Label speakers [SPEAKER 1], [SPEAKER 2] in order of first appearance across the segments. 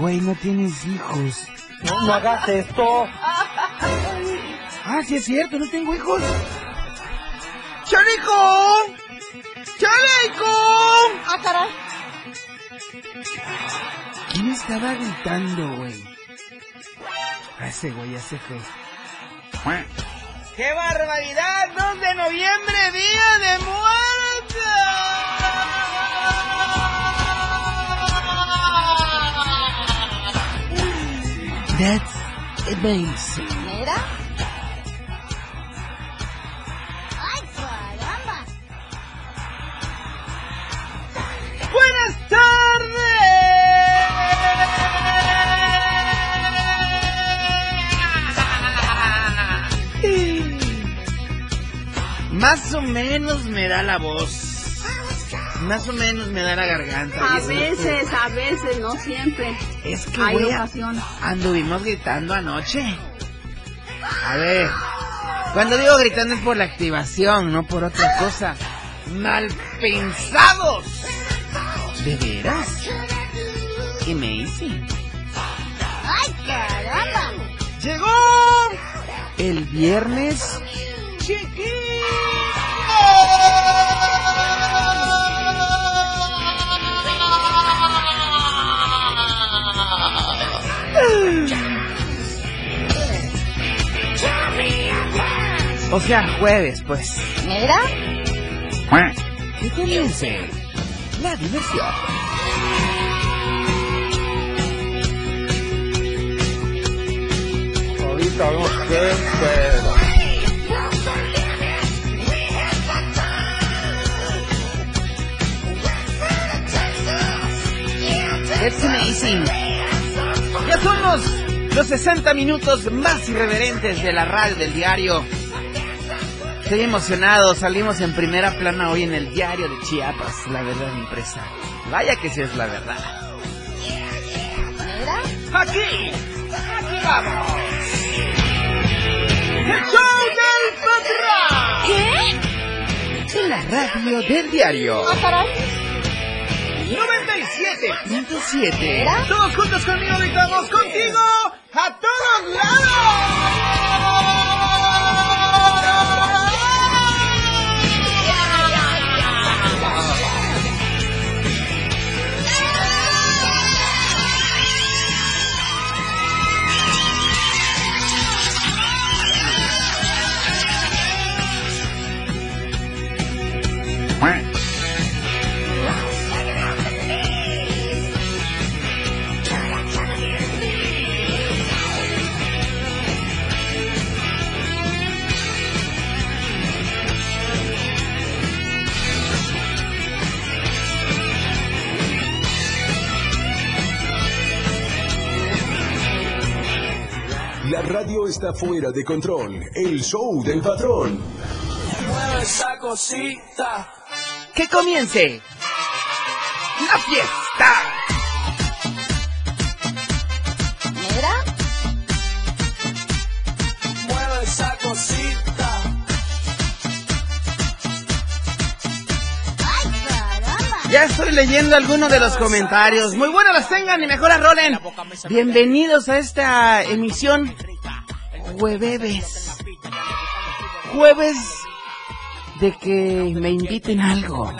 [SPEAKER 1] Güey, no tienes hijos.
[SPEAKER 2] No, no hagas esto.
[SPEAKER 1] Ah, sí es cierto, no tengo hijos. ¡Chaleco! ¡Chaleco!
[SPEAKER 3] ¡Ah, caray!
[SPEAKER 1] ¿Quién estaba gritando, güey? A ese güey, ese fue. ¡Qué barbaridad! ¡2 de noviembre, día de muerte! That's amazing.
[SPEAKER 3] ¿Mira? ¡Ay, caramba!
[SPEAKER 1] Buenas tardes. Más o menos me da la voz. Más o menos me da la garganta.
[SPEAKER 4] A veces, a veces, no siempre.
[SPEAKER 1] Es que
[SPEAKER 4] Hay
[SPEAKER 1] güey,
[SPEAKER 4] ocasiones.
[SPEAKER 1] anduvimos gritando anoche. A ver, cuando digo gritando es por la activación, no por otra cosa. Mal pensados. ¿De veras? ¿Qué me hice?
[SPEAKER 3] ¡Ay, caramba!
[SPEAKER 1] Llegó el viernes O sea, jueves, pues.
[SPEAKER 3] ¿Mira?
[SPEAKER 1] Que comience la diversión.
[SPEAKER 2] Ahorita no sé, pero...
[SPEAKER 1] It's amazing. Ya son los, los 60 minutos más irreverentes de la radio del diario. Estoy emocionado, salimos en primera plana hoy en el diario de Chiapas, la verdad impresa. Vaya que sí es la verdad. Aquí, aquí vamos. El show del patrón.
[SPEAKER 3] ¿Qué?
[SPEAKER 1] En la radio del diario.
[SPEAKER 3] ¡Ah, caray!
[SPEAKER 1] 97.7.
[SPEAKER 3] ¿Era?
[SPEAKER 1] Todos juntos conmigo gritamos contigo a todos lados.
[SPEAKER 5] Está fuera de control. El show del patrón.
[SPEAKER 1] Que comience la fiesta.
[SPEAKER 3] ¿Mira? ¡Ay, caramba!
[SPEAKER 1] Ya estoy leyendo algunos de los comentarios. Muy buenas las tengan y mejor las rolen. Bienvenidos a esta emisión jueves. Jueves de que me inviten algo.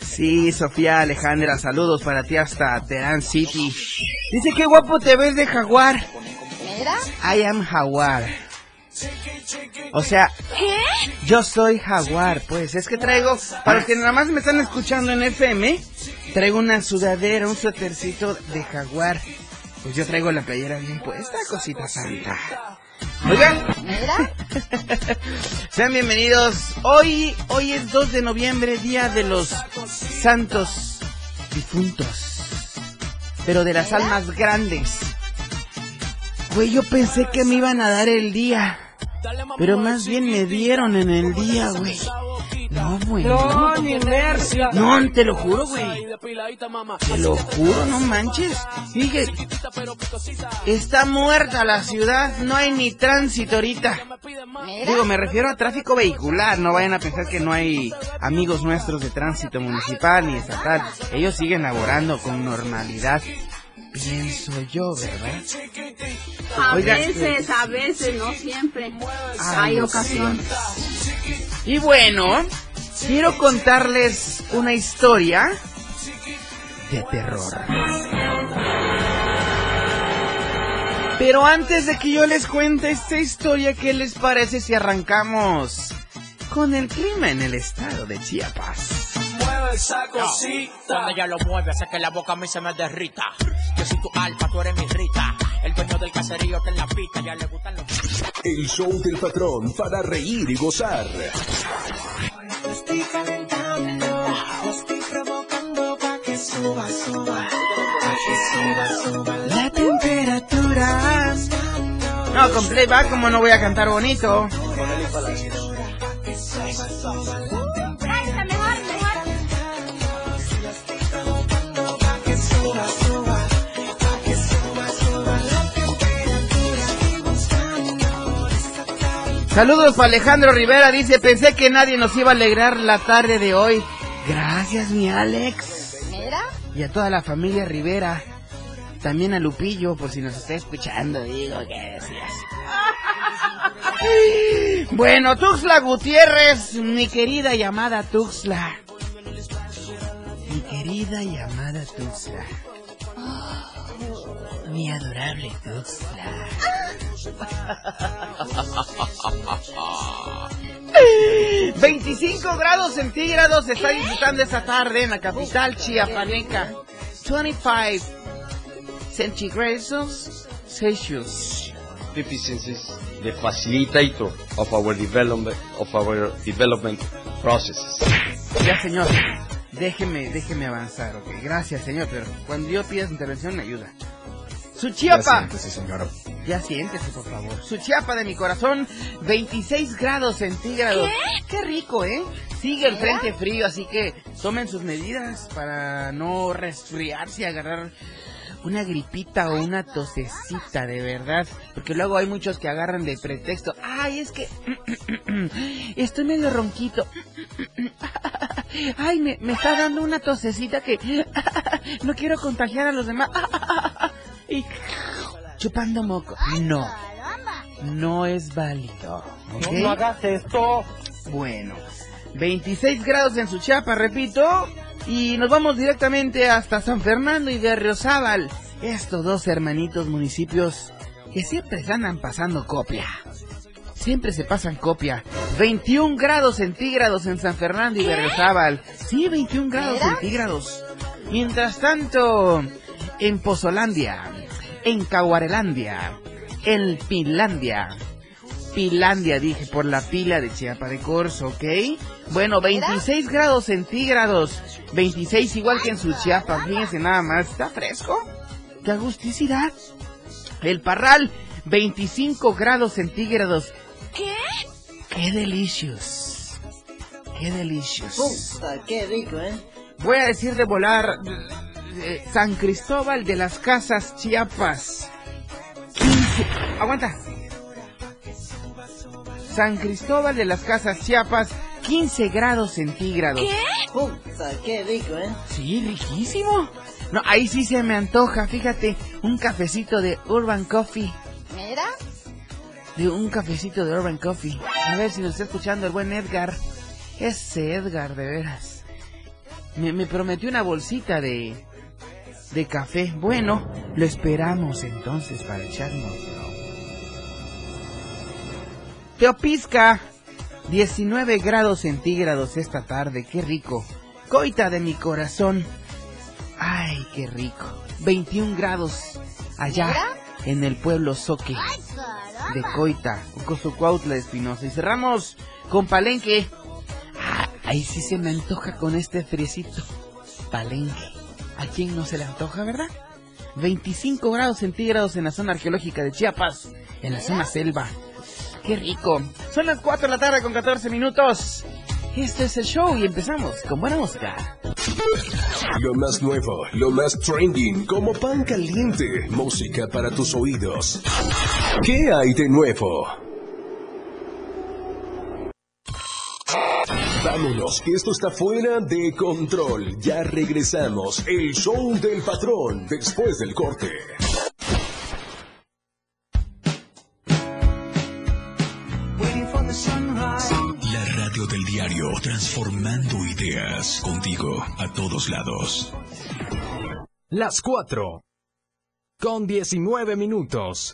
[SPEAKER 1] Sí, Sofía Alejandra, saludos para ti hasta Terán City. Dice que guapo te ves de jaguar. I am jaguar. O sea, yo soy jaguar, pues es que traigo, para los que nada más me están escuchando en FM, traigo una sudadera, un suétercito de jaguar. Pues yo traigo la playera bien puesta, cosita santa. Oigan, sean bienvenidos. Hoy, hoy es 2 de noviembre, día de los santos difuntos. Pero de las almas grandes. Güey, yo pensé que me iban a dar el día. Pero más bien me dieron en el día, güey. No, güey. No,
[SPEAKER 2] ni mercia.
[SPEAKER 1] no, te lo juro, güey. Te lo juro, no manches. Fíjate. Está muerta la ciudad. No hay ni tránsito ahorita. Digo, me refiero a tráfico vehicular. No vayan a pensar que no hay amigos nuestros de tránsito municipal ni estatal. Ellos siguen laborando con normalidad. Pienso yo, ¿verdad?
[SPEAKER 4] A
[SPEAKER 1] Oiga,
[SPEAKER 4] veces, a veces, no siempre.
[SPEAKER 1] Ay,
[SPEAKER 4] Hay
[SPEAKER 1] no
[SPEAKER 4] ocasiones.
[SPEAKER 1] Y bueno, quiero contarles una historia de terror. Pero antes de que yo les cuente esta historia, ¿qué les parece si arrancamos con el clima en el estado de Chiapas?
[SPEAKER 6] Cuando ella lo mueve, hace que la boca a mí se me derrita. Yo soy tu alfa, tú eres mi rita. El dueño del caserío está en la pista, ya le gustan los.
[SPEAKER 5] El show del patrón para reír y gozar.
[SPEAKER 1] La temperatura. No, con playback, como no voy a cantar bonito. Saludos para Alejandro Rivera, dice, pensé que nadie nos iba a alegrar la tarde de hoy. Gracias, mi Alex.
[SPEAKER 3] Mira.
[SPEAKER 1] Y a toda la familia Rivera. También a Lupillo, por si nos está escuchando, digo que decías. Bueno, Tuxla Gutiérrez, mi querida llamada Tuxla. Mi querida llamada Tuxla. Mi adorable Tuxla. 25 grados centígrados se está disfrutando esta tarde en la capital chiapaneca. 25 centígrados Celsius.
[SPEAKER 7] deficiencies the facilitator of our development of our development processes.
[SPEAKER 1] Ya, señor. Déjeme, déjeme avanzar, ok. Gracias, señor, pero cuando yo pida su intervención me ayuda. Su chiapa. Ya siéntese, por favor. Su chiapa de mi corazón, 26 grados centígrados. ¿Qué? rico, ¿eh? Sigue el frente frío, así que tomen sus medidas para no resfriarse y agarrar una gripita o una tosecita, de verdad. Porque luego hay muchos que agarran de pretexto. Ay, es que estoy medio ronquito. Ay, me, me está dando una tosecita que no quiero contagiar a los demás. Y chupando moco. No, no es válido.
[SPEAKER 2] No hagas esto.
[SPEAKER 1] Bueno, 26 grados en Suchiapa, repito. Y nos vamos directamente hasta San Fernando y Berriozábal. Estos dos hermanitos municipios que siempre se andan pasando copia. Siempre se pasan copia. 21 grados centígrados en San Fernando y Berriozábal. Sí, 21 grados centígrados. Mientras tanto, en Pozolandia, en Caguarelandia, en Finlandia, Pilandia, dije, por la pila de Chiapa de Corzo, ¿ok? Bueno, 26 grados centígrados. 26 igual que en su Chiapa, fíjense nada más. ¿Está fresco? ¡Qué agusticidad! El Parral, 25 grados centígrados. ¿Qué? ¡Qué delicious! ¡Qué delicious!
[SPEAKER 2] qué rico, ¿eh?
[SPEAKER 1] Voy a decir de volar eh, San Cristóbal de las Casas Chiapas. 15. Aguanta. San Cristóbal de las Casas Chiapas, 15 grados centígrados.
[SPEAKER 2] Puta, qué rico, ¿eh?
[SPEAKER 1] Sí, riquísimo. No, ahí sí se me antoja, fíjate, un cafecito de Urban Coffee.
[SPEAKER 3] Mira.
[SPEAKER 1] De un cafecito de Urban Coffee. A ver si nos está escuchando el buen Edgar. Ese Edgar, de veras. me, me prometió una bolsita de, de café. Bueno, lo esperamos entonces para echarnos. Teopisca, 19 grados centígrados esta tarde, qué rico. Coita de mi corazón. Ay, qué rico. 21 grados allá en el pueblo Soque de Coita, Ucosucuautla de Espinosa. Y cerramos con Palenque. Ah, ahí sí se me antoja con este friecito. Palenque. ¿A quién no se le antoja, verdad? 25 grados centígrados en la zona arqueológica de Chiapas, en la zona selva. ¡Qué rico! Son las 4 de la tarde con 14 minutos. Este es el show y empezamos con buena música.
[SPEAKER 5] Lo más nuevo, lo más trending, como pan caliente, música para tus oídos. ¿Qué hay de nuevo? Vámonos, que esto está fuera de control. Ya regresamos. El show del patrón después del corte.
[SPEAKER 8] La radio del diario, transformando ideas contigo a todos lados.
[SPEAKER 5] Las 4. Con 19 minutos.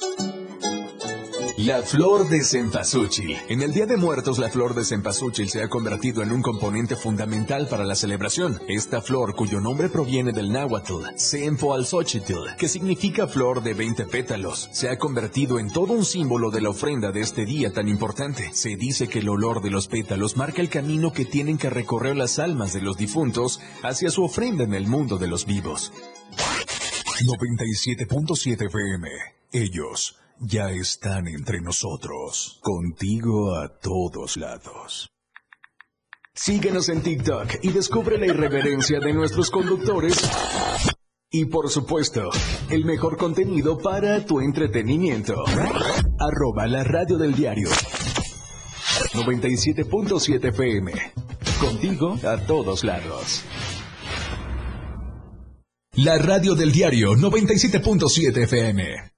[SPEAKER 5] La flor de cempasúchil. En el Día de Muertos, la flor de cempasúchil se ha convertido en un componente fundamental para la celebración. Esta flor, cuyo nombre proviene del náhuatl, Sempoalxochitl, que significa flor de 20 pétalos, se ha convertido en todo un símbolo de la ofrenda de este día tan importante. Se dice que el olor de los pétalos marca el camino que tienen que recorrer las almas de los difuntos hacia su ofrenda en el mundo de los vivos.
[SPEAKER 8] 97.7 FM. Ellos ya están entre nosotros. Contigo a todos lados.
[SPEAKER 5] Síguenos en TikTok y descubre la irreverencia de nuestros conductores. Y por supuesto, el mejor contenido para tu entretenimiento. Arroba la radio del diario. 97.7 FM. Contigo a todos lados.
[SPEAKER 8] La radio del diario 97.7 FM.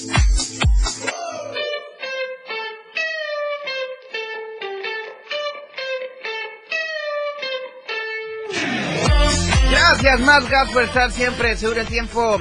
[SPEAKER 1] Gracias, más gas por estar siempre seguro el tiempo.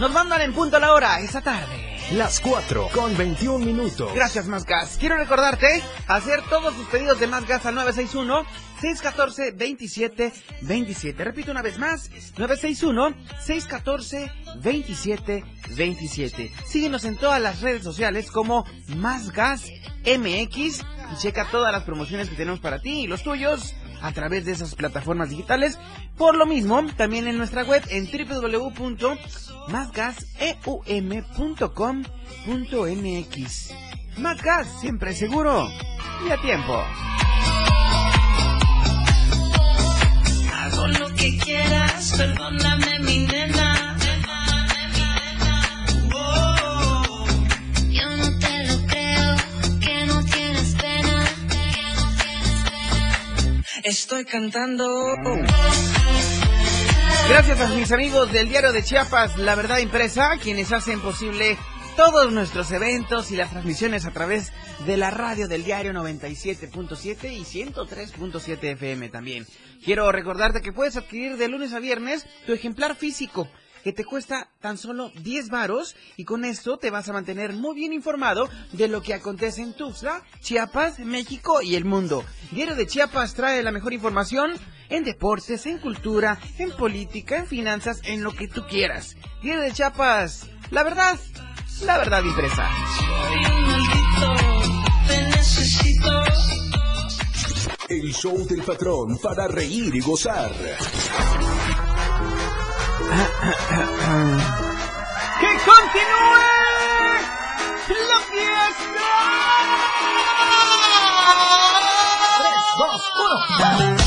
[SPEAKER 1] Nos mandan en punto a la hora esta tarde.
[SPEAKER 5] Las 4 con 21 minutos.
[SPEAKER 1] Gracias, Más Gas. Quiero recordarte hacer todos tus pedidos de Más Gas al 961-614-2727. Repito una vez más, 961-614-2727. Síguenos en todas las redes sociales como Más Gas MX y checa todas las promociones que tenemos para ti y los tuyos a través de esas plataformas digitales. Por lo mismo, también en nuestra web en www.másgaseum.com.mx. Más gas, siempre seguro y a tiempo.
[SPEAKER 9] Hago lo que quieras, perdóname mi nena. Estoy cantando.
[SPEAKER 1] Gracias a mis amigos del diario de Chiapas, La Verdad Impresa, quienes hacen posible todos nuestros eventos y las transmisiones a través de la radio del diario 97.7 y 103.7 FM también. Quiero recordarte que puedes adquirir de lunes a viernes tu ejemplar físico que te cuesta tan solo 10 varos y con esto te vas a mantener muy bien informado de lo que acontece en Tuxtla, Chiapas, México y el mundo. Diario de Chiapas trae la mejor información en deportes, en cultura, en política, en finanzas, en lo que tú quieras. Diario de Chiapas, la verdad, la verdad impresa.
[SPEAKER 5] El show del patrón para reír y gozar.
[SPEAKER 1] ¡Que continúe la fiesta! 3,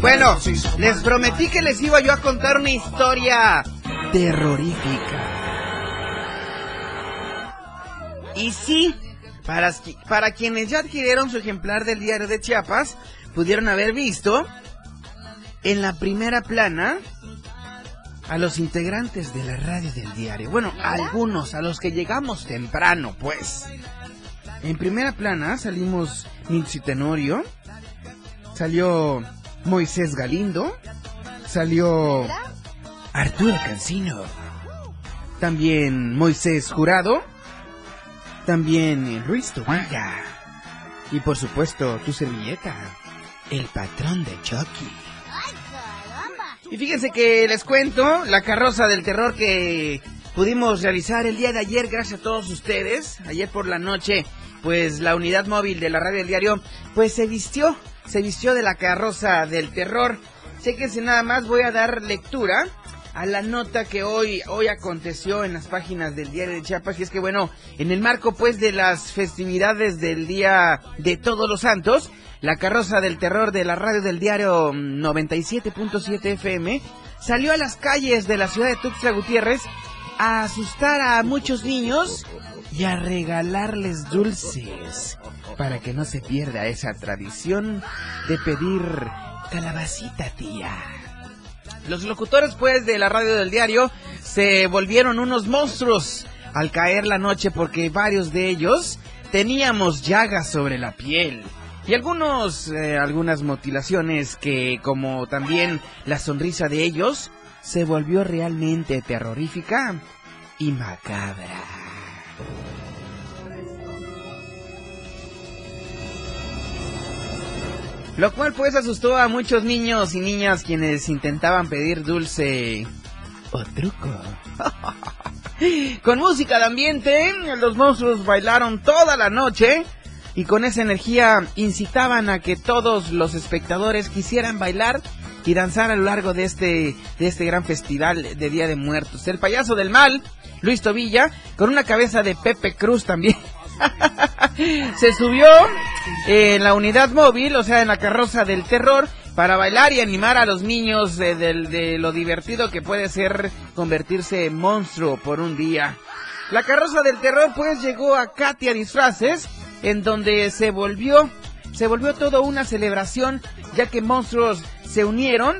[SPEAKER 1] Bueno, les prometí que les iba yo a contar una historia terrorífica. Y sí, para, para quienes ya adquirieron su ejemplar del diario de Chiapas, pudieron haber visto en la primera plana a los integrantes de la radio del diario. Bueno, algunos, a los que llegamos temprano, pues. En primera plana salimos Nixi Tenorio, salió Moisés Galindo, salió Arturo Cancino, también Moisés Jurado, también Luis Tobilla y por supuesto tu servilleta, el patrón de Chucky. Y fíjense que les cuento la carroza del terror que pudimos realizar el día de ayer gracias a todos ustedes. Ayer por la noche, pues la unidad móvil de la radio del diario, pues se vistió, se vistió de la carroza del terror. Sé que si nada más voy a dar lectura a la nota que hoy, hoy aconteció en las páginas del diario de Chiapas. Y es que bueno, en el marco pues de las festividades del Día de Todos los Santos, la carroza del terror de la radio del diario 97.7 FM salió a las calles de la ciudad de Tuxtla Gutiérrez a asustar a muchos niños y a regalarles dulces para que no se pierda esa tradición de pedir calabacita tía. Los locutores pues de la radio del diario se volvieron unos monstruos al caer la noche porque varios de ellos teníamos llagas sobre la piel y algunos eh, algunas mutilaciones que como también la sonrisa de ellos se volvió realmente terrorífica y macabra. Lo cual pues asustó a muchos niños y niñas quienes intentaban pedir dulce o truco. con música de ambiente, los monstruos bailaron toda la noche y con esa energía incitaban a que todos los espectadores quisieran bailar y danzar a lo largo de este, de este gran festival de Día de Muertos. El payaso del mal, Luis Tobilla, con una cabeza de Pepe Cruz también. Se subió en la unidad móvil, o sea, en la carroza del terror, para bailar y animar a los niños de, de, de lo divertido que puede ser convertirse en monstruo por un día. La carroza del terror pues llegó a Katia Disfraces, en donde se volvió, se volvió todo una celebración, ya que monstruos se unieron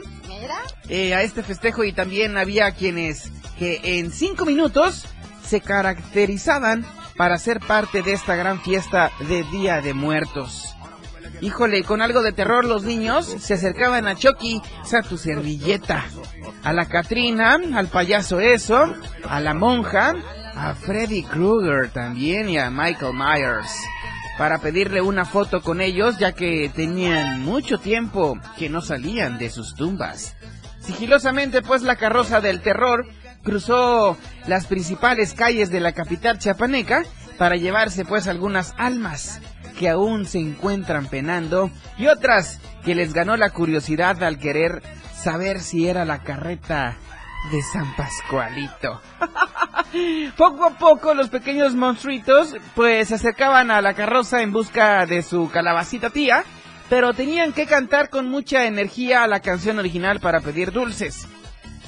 [SPEAKER 1] eh, a este festejo y también había quienes que en cinco minutos se caracterizaban para ser parte de esta gran fiesta de Día de Muertos. Híjole, con algo de terror los niños se acercaban a Chucky, sea, tu servilleta, a la Katrina, al payaso eso, a la monja, a Freddy Krueger también y a Michael Myers para pedirle una foto con ellos ya que tenían mucho tiempo que no salían de sus tumbas. Sigilosamente pues la carroza del terror cruzó las principales calles de la capital chiapaneca para llevarse pues algunas almas que aún se encuentran penando y otras que les ganó la curiosidad al querer saber si era la carreta de San Pascualito. poco a poco los pequeños monstruitos pues se acercaban a la carroza en busca de su calabacita tía, pero tenían que cantar con mucha energía la canción original para pedir dulces.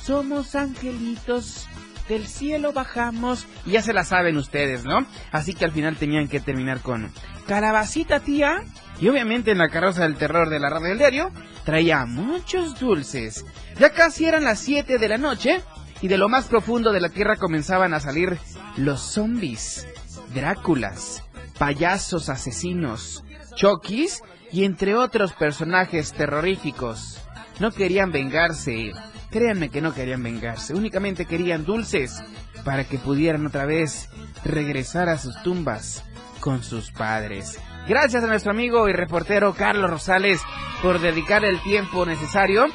[SPEAKER 1] Somos angelitos, del cielo bajamos, y ya se la saben ustedes, ¿no? Así que al final tenían que terminar con calabacita tía, y obviamente en la carroza del terror de la radio del diario traía muchos dulces. Ya casi eran las 7 de la noche y de lo más profundo de la tierra comenzaban a salir los zombies, Dráculas, payasos asesinos, Chokis y entre otros personajes terroríficos. No querían vengarse, créanme que no querían vengarse, únicamente querían dulces para que pudieran otra vez regresar a sus tumbas con sus padres. Gracias a nuestro amigo y reportero Carlos Rosales por dedicar el tiempo necesario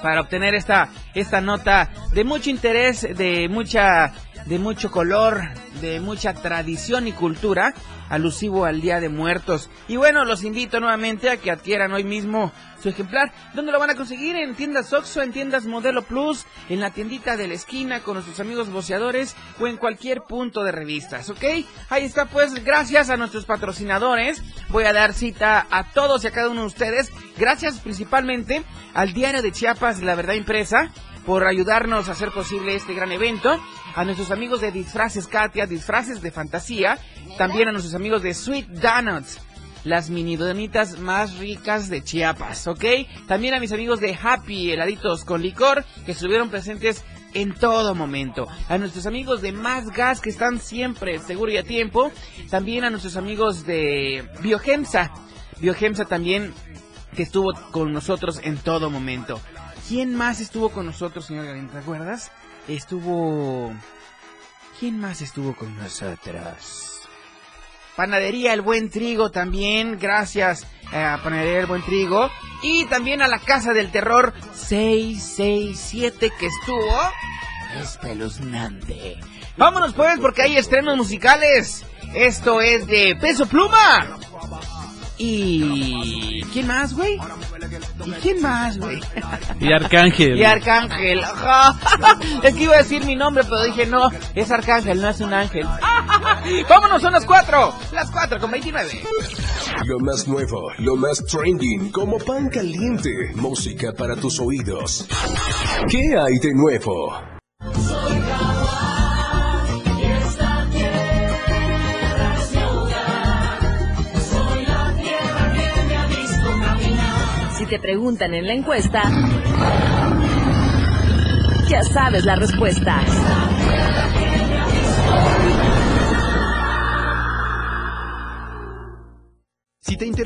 [SPEAKER 1] para obtener esta, esta nota de mucho interés, de mucha de mucho color, de mucha tradición y cultura, alusivo al Día de Muertos. Y bueno, los invito nuevamente a que adquieran hoy mismo su ejemplar. ¿Dónde lo van a conseguir? En tiendas Oxxo, en tiendas Modelo Plus, en la tiendita de la esquina con nuestros amigos boceadores o en cualquier punto de revistas, ¿ok? Ahí está pues, gracias a nuestros patrocinadores. Voy a dar cita a todos y a cada uno de ustedes. Gracias principalmente al Diario de Chiapas, La Verdad Impresa, por ayudarnos a hacer posible este gran evento. A nuestros amigos de Disfraces Katia, Disfraces de Fantasía. También a nuestros amigos de Sweet Donuts las mini donitas más ricas de Chiapas, ¿ok? También a mis amigos de Happy Heladitos con licor que estuvieron presentes en todo momento. A nuestros amigos de Más Gas que están siempre seguro y a tiempo. También a nuestros amigos de Biogemsa. Biogemsa también que estuvo con nosotros en todo momento. ¿Quién más estuvo con nosotros, señor Garín? ¿Te acuerdas? Estuvo... ¿Quién más estuvo con nosotros? Panadería El Buen Trigo también, gracias eh, a Panadería El Buen Trigo. Y también a la Casa del Terror 667 que estuvo espeluznante. Vámonos pues porque hay estrenos musicales. Esto es de Peso Pluma. ¿Y quién más, güey? ¿Y quién más, güey?
[SPEAKER 10] Y Arcángel.
[SPEAKER 1] Y Arcángel. Es que iba a decir mi nombre, pero dije no, es Arcángel, no es un ángel. Vámonos, son las cuatro. Las cuatro con 29.
[SPEAKER 5] Lo más nuevo, lo más trending, como pan caliente, música para tus oídos. ¿Qué hay de nuevo?
[SPEAKER 11] Preguntan en la encuesta, ya sabes la respuesta.
[SPEAKER 12] Si te interesa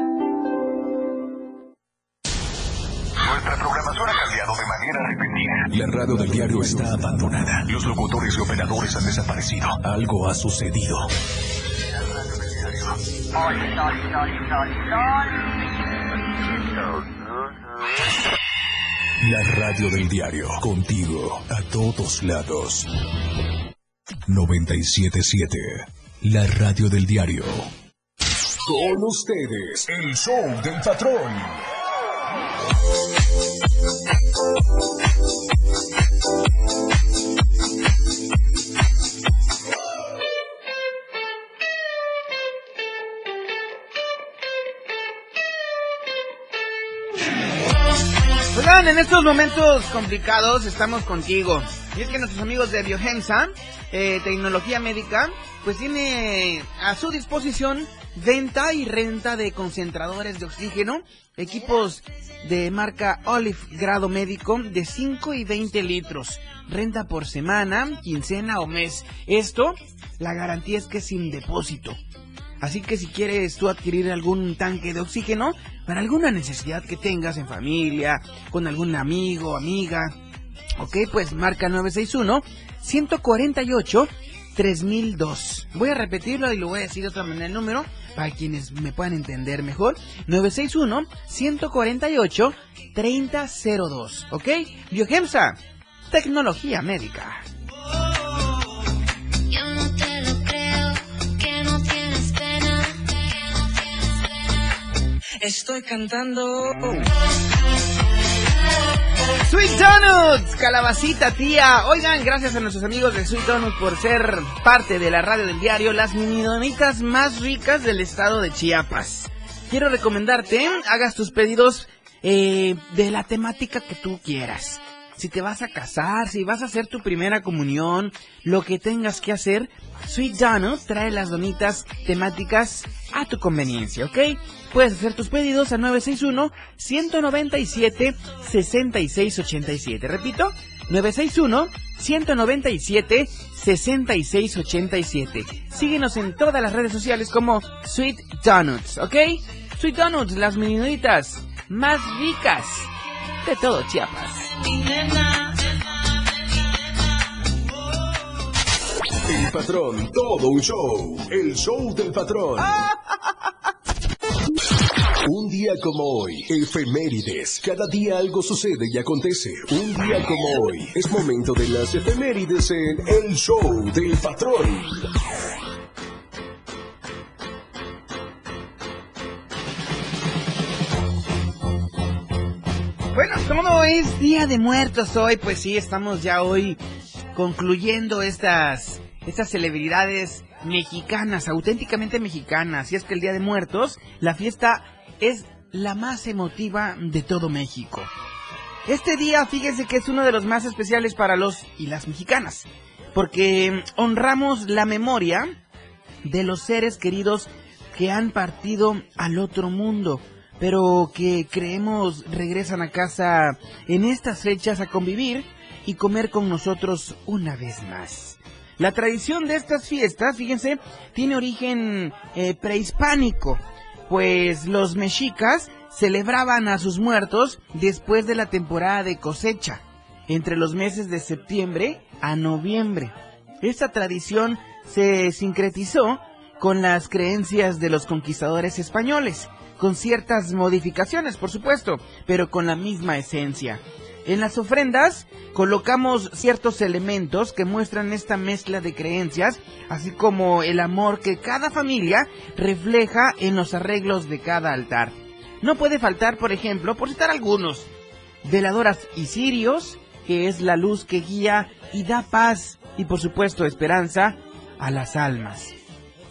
[SPEAKER 8] La radio del diario está abandonada. Los locutores y operadores han desaparecido. Algo ha sucedido. La radio del diario. Contigo a todos lados. 977. La radio del diario. Con ustedes, el show del patrón.
[SPEAKER 1] Oigan, en estos momentos complicados estamos contigo. Y es que nuestros amigos de Biogensa, eh, tecnología médica, pues tiene a su disposición venta y renta de concentradores de oxígeno, equipos de marca Olive grado médico de 5 y 20 litros, renta por semana, quincena o mes. Esto, la garantía es que es sin depósito. Así que si quieres tú adquirir algún tanque de oxígeno para alguna necesidad que tengas en familia, con algún amigo, amiga, ok, pues marca 961 148 3002. Voy a repetirlo y lo voy a decir de otra manera el número para quienes me puedan entender mejor. 961 148 3002, ok? Biogemsa, tecnología médica.
[SPEAKER 13] Yo no te lo creo, que no tienes pena.
[SPEAKER 9] Estoy cantando.
[SPEAKER 1] Sweet Donuts, calabacita tía. Oigan, gracias a nuestros amigos de Sweet Donuts por ser parte de la radio del diario, las mini donitas más ricas del estado de Chiapas. Quiero recomendarte, hagas tus pedidos eh, de la temática que tú quieras. Si te vas a casar, si vas a hacer tu primera comunión, lo que tengas que hacer, Sweet Donut trae las donitas temáticas a tu conveniencia, ¿ok? Puedes hacer tus pedidos a 961-197-6687. Repito, 961-197-6687. 6687. Síguenos en todas las redes sociales como Sweet Donuts, ¿ok? Sweet Donuts, las meninitas más ricas de todo Chiapas.
[SPEAKER 5] El patrón, todo un show. El show del patrón. Un día como hoy, efemérides. Cada día algo sucede y acontece. Un día como hoy, es momento de las efemérides en El show del patrón.
[SPEAKER 1] Bueno, como es Día de Muertos hoy, pues sí, estamos ya hoy concluyendo estas, estas celebridades mexicanas, auténticamente mexicanas. Y es que el Día de Muertos, la fiesta es la más emotiva de todo México. Este día, fíjense que es uno de los más especiales para los y las mexicanas, porque honramos la memoria de los seres queridos que han partido al otro mundo, pero que creemos regresan a casa en estas fechas a convivir y comer con nosotros una vez más. La tradición de estas fiestas, fíjense, tiene origen eh, prehispánico, pues los mexicas celebraban a sus muertos después de la temporada de cosecha, entre los meses de septiembre a noviembre. Esta tradición se sincretizó con las creencias de los conquistadores españoles, con ciertas modificaciones, por supuesto, pero con la misma esencia. En las ofrendas colocamos ciertos elementos que muestran esta mezcla de creencias, así como el amor que cada familia refleja en los arreglos de cada altar. No puede faltar, por ejemplo, por citar algunos, veladoras y cirios, que es la luz que guía y da paz y por supuesto esperanza a las almas.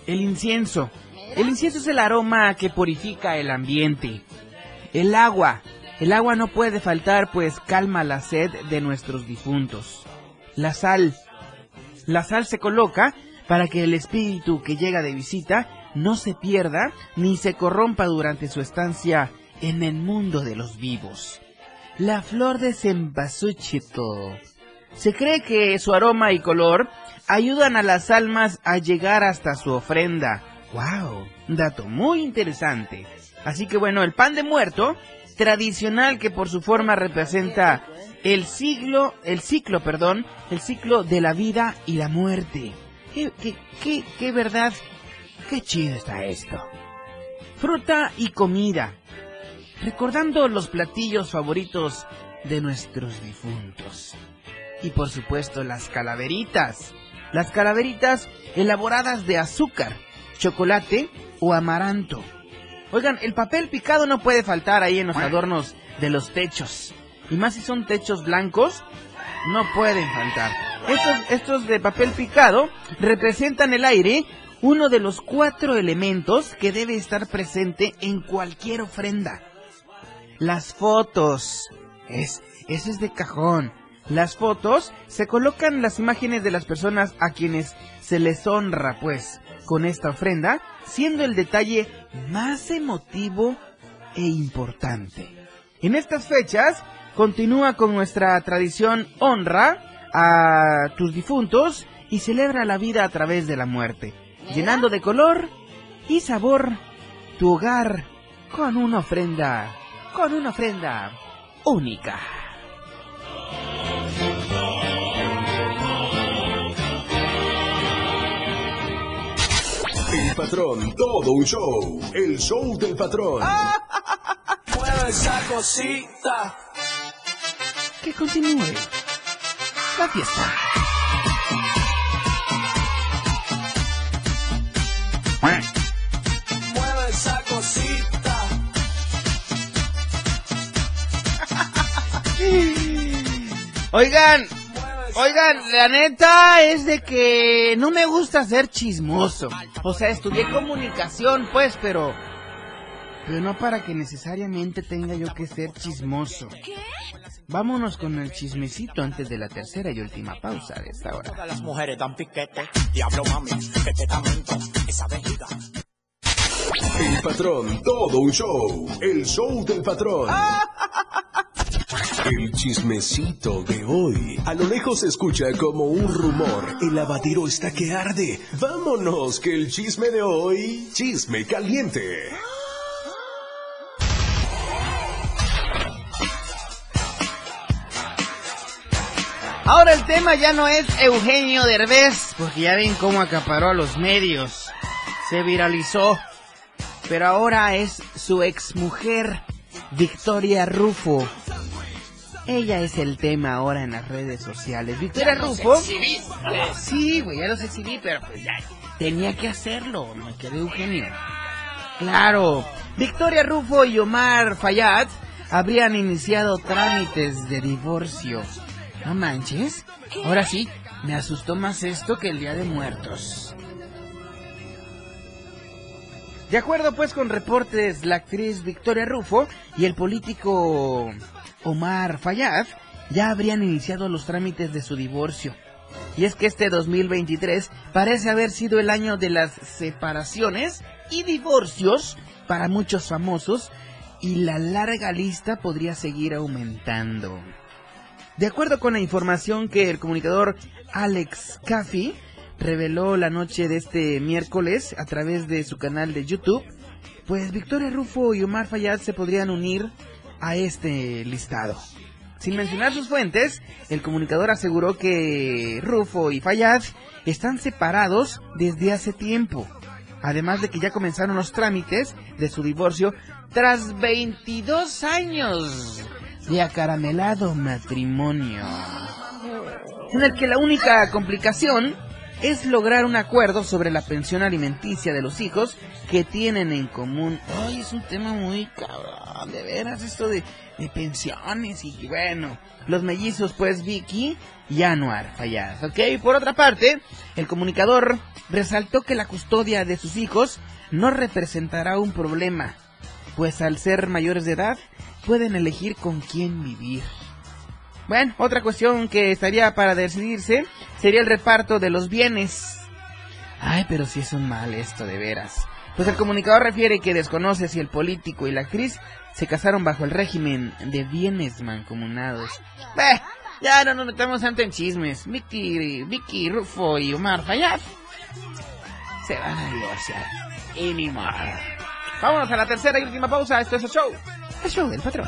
[SPEAKER 1] El incienso. El incienso es el aroma que purifica el ambiente. El agua. El agua no puede faltar pues calma la sed de nuestros difuntos. La sal. La sal se coloca para que el espíritu que llega de visita no se pierda ni se corrompa durante su estancia en el mundo de los vivos. La flor de cempasúchil. Se cree que su aroma y color ayudan a las almas a llegar hasta su ofrenda. ¡Wow! Dato muy interesante. Así que bueno, el pan de muerto, tradicional que por su forma representa el siglo, el ciclo, perdón, el ciclo de la vida y la muerte. ¿Qué, qué, qué, qué verdad? Qué chido está esto. Fruta y comida. Recordando los platillos favoritos de nuestros difuntos. Y por supuesto las calaveritas. Las calaveritas elaboradas de azúcar, chocolate o amaranto. Oigan, el papel picado no puede faltar ahí en los adornos de los techos. Y más si son techos blancos, no pueden faltar. Estos, estos de papel picado representan el aire, uno de los cuatro elementos que debe estar presente en cualquier ofrenda. Las fotos. Es, eso es de cajón. Las fotos se colocan las imágenes de las personas a quienes se les honra, pues, con esta ofrenda, siendo el detalle más emotivo e importante. En estas fechas, continúa con nuestra tradición honra a tus difuntos y celebra la vida a través de la muerte, llenando de color y sabor tu hogar con una ofrenda, con una ofrenda única.
[SPEAKER 5] Patrón, todo un show. El show del patrón.
[SPEAKER 6] Mueve esa cosita.
[SPEAKER 1] Que continúe la fiesta.
[SPEAKER 6] Mueve esa cosita.
[SPEAKER 1] Oigan, oigan, la neta es de que no me gusta ser chismoso. O sea, estudié comunicación, pues, pero... Pero no para que necesariamente tenga yo que ser chismoso. Vámonos con el chismecito antes de la tercera y última pausa de esta hora.
[SPEAKER 6] Todas las mujeres dan piquete. Diablo mami, que te esa vejiga.
[SPEAKER 5] El patrón, todo un show. El show del patrón. El chismecito de hoy. A lo lejos se escucha como un rumor. El lavadero está que arde. Vámonos, que el chisme de hoy. Chisme caliente.
[SPEAKER 1] Ahora el tema ya no es Eugenio Derbez, porque ya ven cómo acaparó a los medios. Se viralizó. Pero ahora es su exmujer, Victoria Rufo. Ella es el tema ahora en las redes sociales. Victoria Rufo. Sí, güey, ya los exhibí, pero pues ya tenía que hacerlo. No me quedé Eugenio. Claro. Victoria Rufo y Omar Fayad habrían iniciado trámites de divorcio. No manches. Ahora sí, me asustó más esto que el Día de Muertos. De acuerdo pues con reportes, la actriz Victoria Rufo y el político Omar Fayad ya habrían iniciado los trámites de su divorcio. Y es que este 2023 parece haber sido el año de las separaciones y divorcios para muchos famosos y la larga lista podría seguir aumentando. De acuerdo con la información que el comunicador Alex Caffey reveló la noche de este miércoles a través de su canal de YouTube, pues Victoria Rufo y Omar Fayad se podrían unir a este listado. Sin mencionar sus fuentes, el comunicador aseguró que Rufo y Fayad están separados desde hace tiempo, además de que ya comenzaron los trámites de su divorcio tras 22 años de acaramelado matrimonio, en el que la única complicación es lograr un acuerdo sobre la pensión alimenticia de los hijos que tienen en común. Ay, es un tema muy cabrón, de veras, esto de, pensiones y bueno, los mellizos pues Vicky y Anuar Fayad, ¿ok? Por otra parte, el comunicador resaltó que la custodia de sus hijos no representará un problema, pues al ser mayores de edad pueden elegir con quién vivir. Bueno, otra cuestión que estaría para decidirse sería el reparto de los bienes. Ay, pero si es un mal esto de veras. Pues el comunicador refiere que desconoce si el político y la actriz se casaron bajo el régimen de bienes mancomunados. Bah, ya no nos metamos tanto en chismes. Vicky, Vicky Rufo y Omar Fayad se van a divorciar. Y ni más. Vámonos a la tercera y última pausa. Esto es el show. El show del patrón.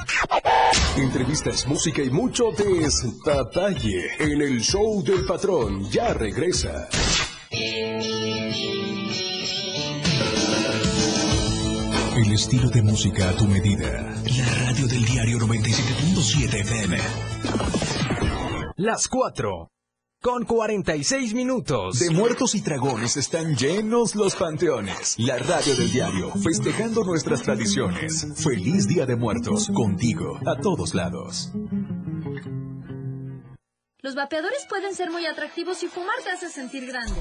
[SPEAKER 5] Entrevistas, música y mucho detalle en el show del patrón. Ya regresa. El estilo de música a tu medida. La radio del diario 97.7 FM.
[SPEAKER 10] Las 4. Con 46 minutos.
[SPEAKER 5] De muertos y dragones están llenos los panteones. La radio del diario, festejando nuestras tradiciones. Feliz Día de Muertos, contigo, a todos lados.
[SPEAKER 14] Los vapeadores pueden ser muy atractivos y fumar te hace sentir grande.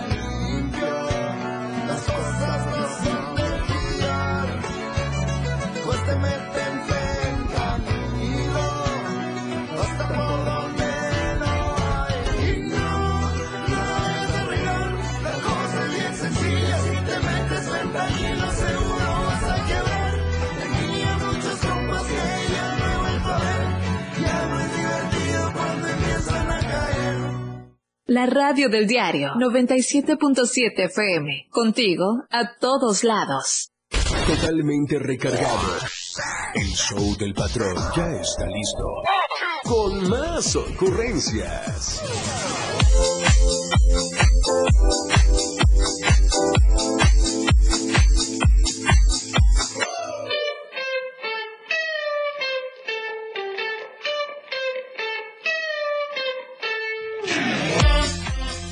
[SPEAKER 15] La
[SPEAKER 16] radio del diario 97.7 FM. Contigo a todos lados.
[SPEAKER 5] Totalmente recargado. El show del patrón ya está listo. Con más ocurrencias.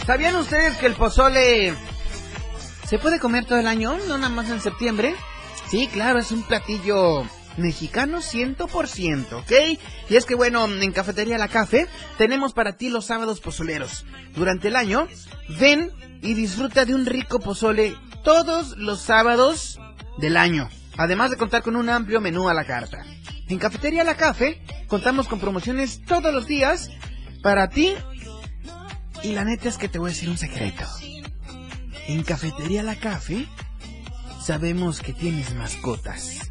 [SPEAKER 1] ¿Sabían ustedes que el pozole se puede comer todo el año? No nada más en septiembre. Sí, claro, es un platillo mexicano 100%, ¿ok? Y es que bueno, en Cafetería La Cafe tenemos para ti los sábados pozoleros. Durante el año, ven y disfruta de un rico pozole todos los sábados del año. Además de contar con un amplio menú a la carta. En Cafetería La Cafe contamos con promociones todos los días para ti. Y la neta es que te voy a decir un secreto. En Cafetería La Cafe sabemos que tienes mascotas.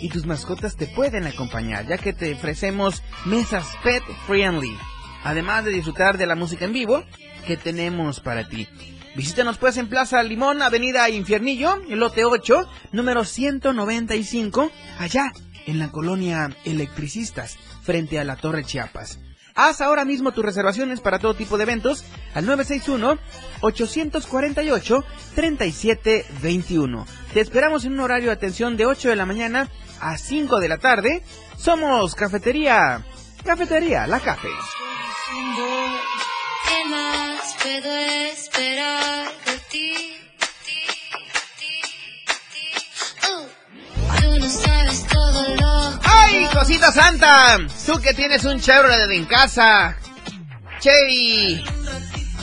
[SPEAKER 1] Y tus mascotas te pueden acompañar, ya que te ofrecemos mesas pet friendly. Además de disfrutar de la música en vivo que tenemos para ti. Visítanos pues en Plaza Limón, Avenida Infiernillo, el lote 8, número 195, allá en la colonia Electricistas, frente a la Torre Chiapas. Haz ahora mismo tus reservaciones para todo tipo de eventos al 961-848-3721. Te esperamos en un horario de atención de 8 de la mañana a 5 de la tarde. Somos Cafetería, Cafetería La Café.
[SPEAKER 13] ¿Qué más puedo esperar ti?
[SPEAKER 1] ¡Ay, cosita santa! Tú que tienes un Chevrolet en casa. Chevy.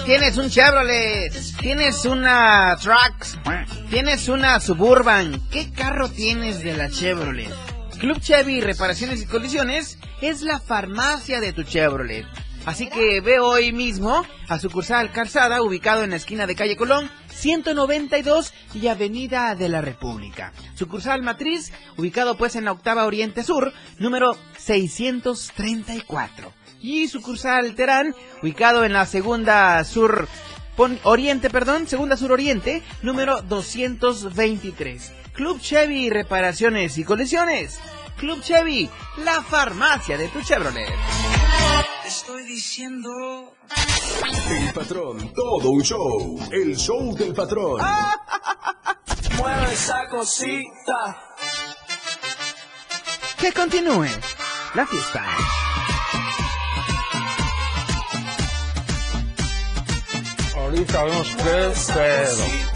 [SPEAKER 1] Tienes un Chevrolet. Tienes una Trax. Tienes una Suburban. ¿Qué carro tienes de la Chevrolet? Club Chevy Reparaciones y Colisiones es la farmacia de tu Chevrolet. Así que ve hoy mismo a sucursal Calzada, ubicado en la esquina de calle Colón, 192 y Avenida de la República. Sucursal Matriz, ubicado pues en la octava Oriente Sur, número 634. Y sucursal Terán, ubicado en la segunda Sur Pon- Oriente, perdón, segunda Sur Oriente, número 223. Club Chevy Reparaciones y Colecciones. Club Chevy, la farmacia de tu Chevrolet.
[SPEAKER 9] Estoy diciendo.
[SPEAKER 5] El patrón, todo un show. El show del patrón.
[SPEAKER 9] Mueve esa cosita.
[SPEAKER 1] Que continúe la fiesta.
[SPEAKER 2] Ahorita vemos qué pedo.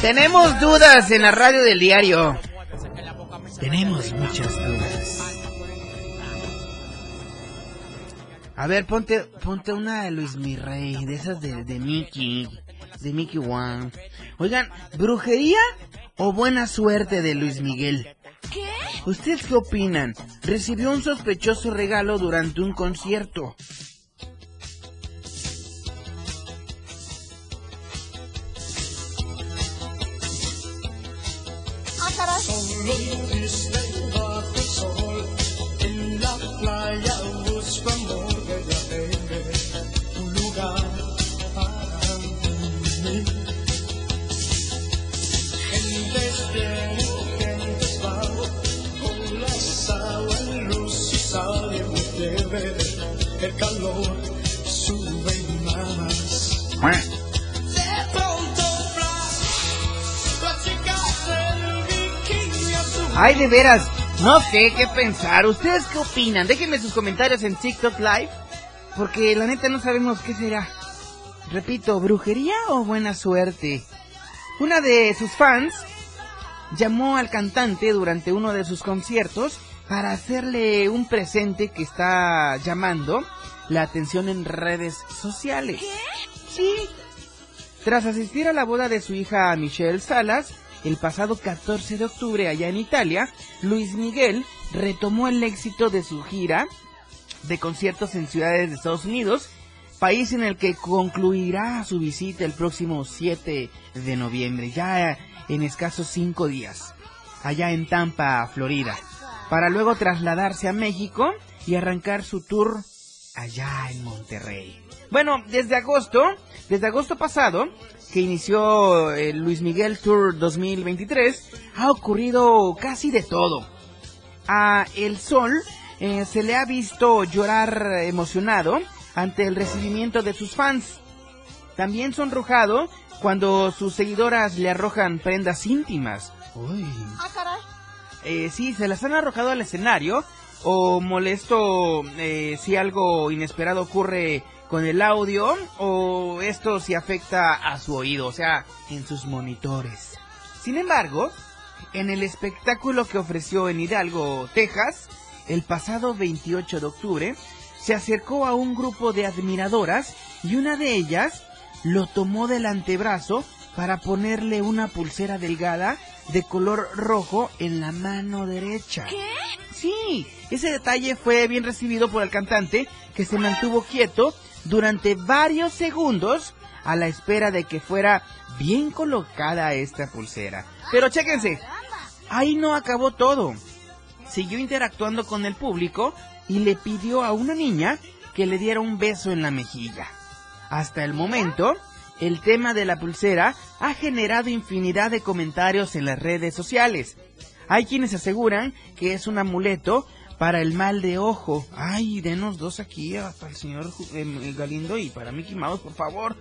[SPEAKER 1] Tenemos dudas en la radio del diario. Tenemos muchas dudas. A ver, ponte, ponte una de Luis Mirrey, de esas de, de Mickey, de Mickey One. Oigan, ¿brujería o buena suerte de Luis Miguel? ¿Qué? ¿Ustedes qué opinan? Recibió un sospechoso regalo durante un concierto.
[SPEAKER 15] Solo triste bajo el sol, en la playa busco amor verdadero, un lugar para mí. Gentes vienen, gentes van, con las aguas, luz y sal y el calor
[SPEAKER 1] Ay, de veras, no sé qué pensar. ¿Ustedes qué opinan? Déjenme sus comentarios en TikTok Live. Porque la neta no sabemos qué será. Repito, ¿brujería o buena suerte? Una de sus fans llamó al cantante durante uno de sus conciertos para hacerle un presente que está llamando la atención en redes sociales. Sí. Tras asistir a la boda de su hija Michelle Salas, el pasado 14 de octubre allá en Italia, Luis Miguel retomó el éxito de su gira de conciertos en ciudades de Estados Unidos, país en el que concluirá su visita el próximo 7 de noviembre, ya en escasos cinco días, allá en Tampa, Florida, para luego trasladarse a México y arrancar su tour allá en Monterrey. Bueno, desde agosto, desde agosto pasado, que inició el Luis Miguel Tour 2023, ha ocurrido casi de todo. A El Sol eh, se le ha visto llorar emocionado ante el recibimiento de sus fans. También sonrojado cuando sus seguidoras le arrojan prendas íntimas. Uy. Eh, sí, se las han arrojado al escenario o molesto eh, si algo inesperado ocurre con el audio o esto si afecta a su oído, o sea, en sus monitores. Sin embargo, en el espectáculo que ofreció en Hidalgo, Texas, el pasado 28 de octubre, se acercó a un grupo de admiradoras y una de ellas lo tomó del antebrazo para ponerle una pulsera delgada de color rojo en la mano derecha. ¿Qué? Sí, ese detalle fue bien recibido por el cantante que se mantuvo quieto durante varios segundos a la espera de que fuera bien colocada esta pulsera. Pero chéquense, ahí no acabó todo. Siguió interactuando con el público y le pidió a una niña que le diera un beso en la mejilla. Hasta el momento, el tema de la pulsera ha generado infinidad de comentarios en las redes sociales. Hay quienes aseguran que es un amuleto para el mal de ojo. Ay, denos dos aquí para el señor eh, Galindo y para Mickey Mouse, por favor.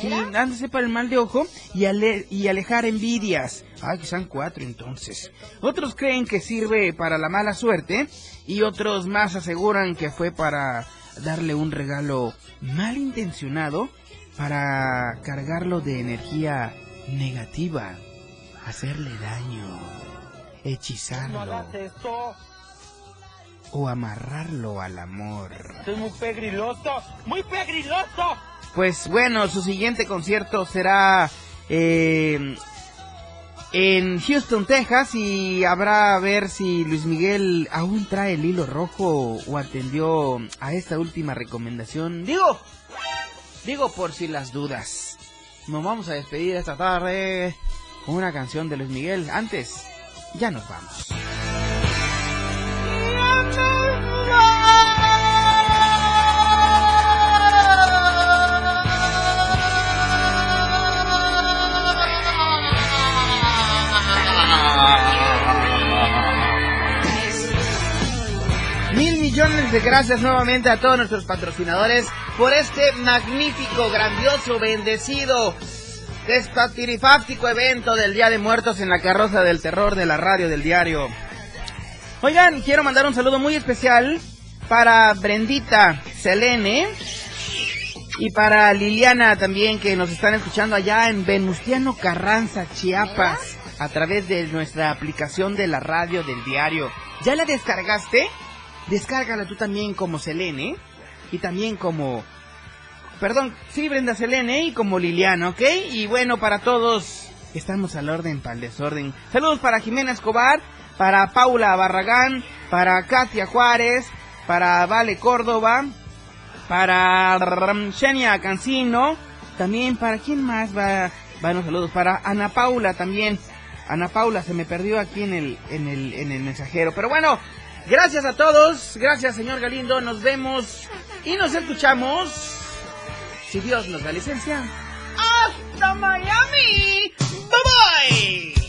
[SPEAKER 1] Sí, ándese para el mal de ojo y, ale y alejar envidias. Ay, que sean cuatro entonces. Otros creen que sirve para la mala suerte y otros más aseguran que fue para darle un regalo malintencionado para cargarlo de energía negativa, hacerle daño, hechizarlo o amarrarlo al amor.
[SPEAKER 2] Esto es muy pegriloso, muy pegriloso.
[SPEAKER 1] Pues bueno, su siguiente concierto será eh, en Houston, Texas y habrá a ver si Luis Miguel aún trae el hilo rojo o atendió a esta última recomendación. Digo, digo por si las dudas. Nos vamos a despedir esta tarde con una canción de Luis Miguel. Antes, ya nos vamos. Mil millones de gracias nuevamente a todos nuestros patrocinadores por este magnífico, grandioso, bendecido, despatirifáctico evento del Día de Muertos en la carroza del terror de la radio del diario. Oigan, quiero mandar un saludo muy especial para Brendita Selene y para Liliana también que nos están escuchando allá en Venustiano Carranza, Chiapas, a través de nuestra aplicación de la radio del diario. ¿Ya la descargaste? Descárgala tú también como Selene y también como... Perdón, sí, Brenda Selene y como Liliana, ¿ok? Y bueno, para todos, estamos al orden para el desorden. Saludos para Jimena Escobar, para Paula Barragán, para Katia Juárez, para Vale Córdoba, para Xenia Cancino, también para quién más va, van los saludos, para Ana Paula también. Ana Paula se me perdió aquí en el, en el, en el mensajero. Pero bueno, gracias a todos, gracias señor Galindo, nos vemos y nos escuchamos, si Dios nos da licencia. ¡Hasta Miami! ¡Bye bye!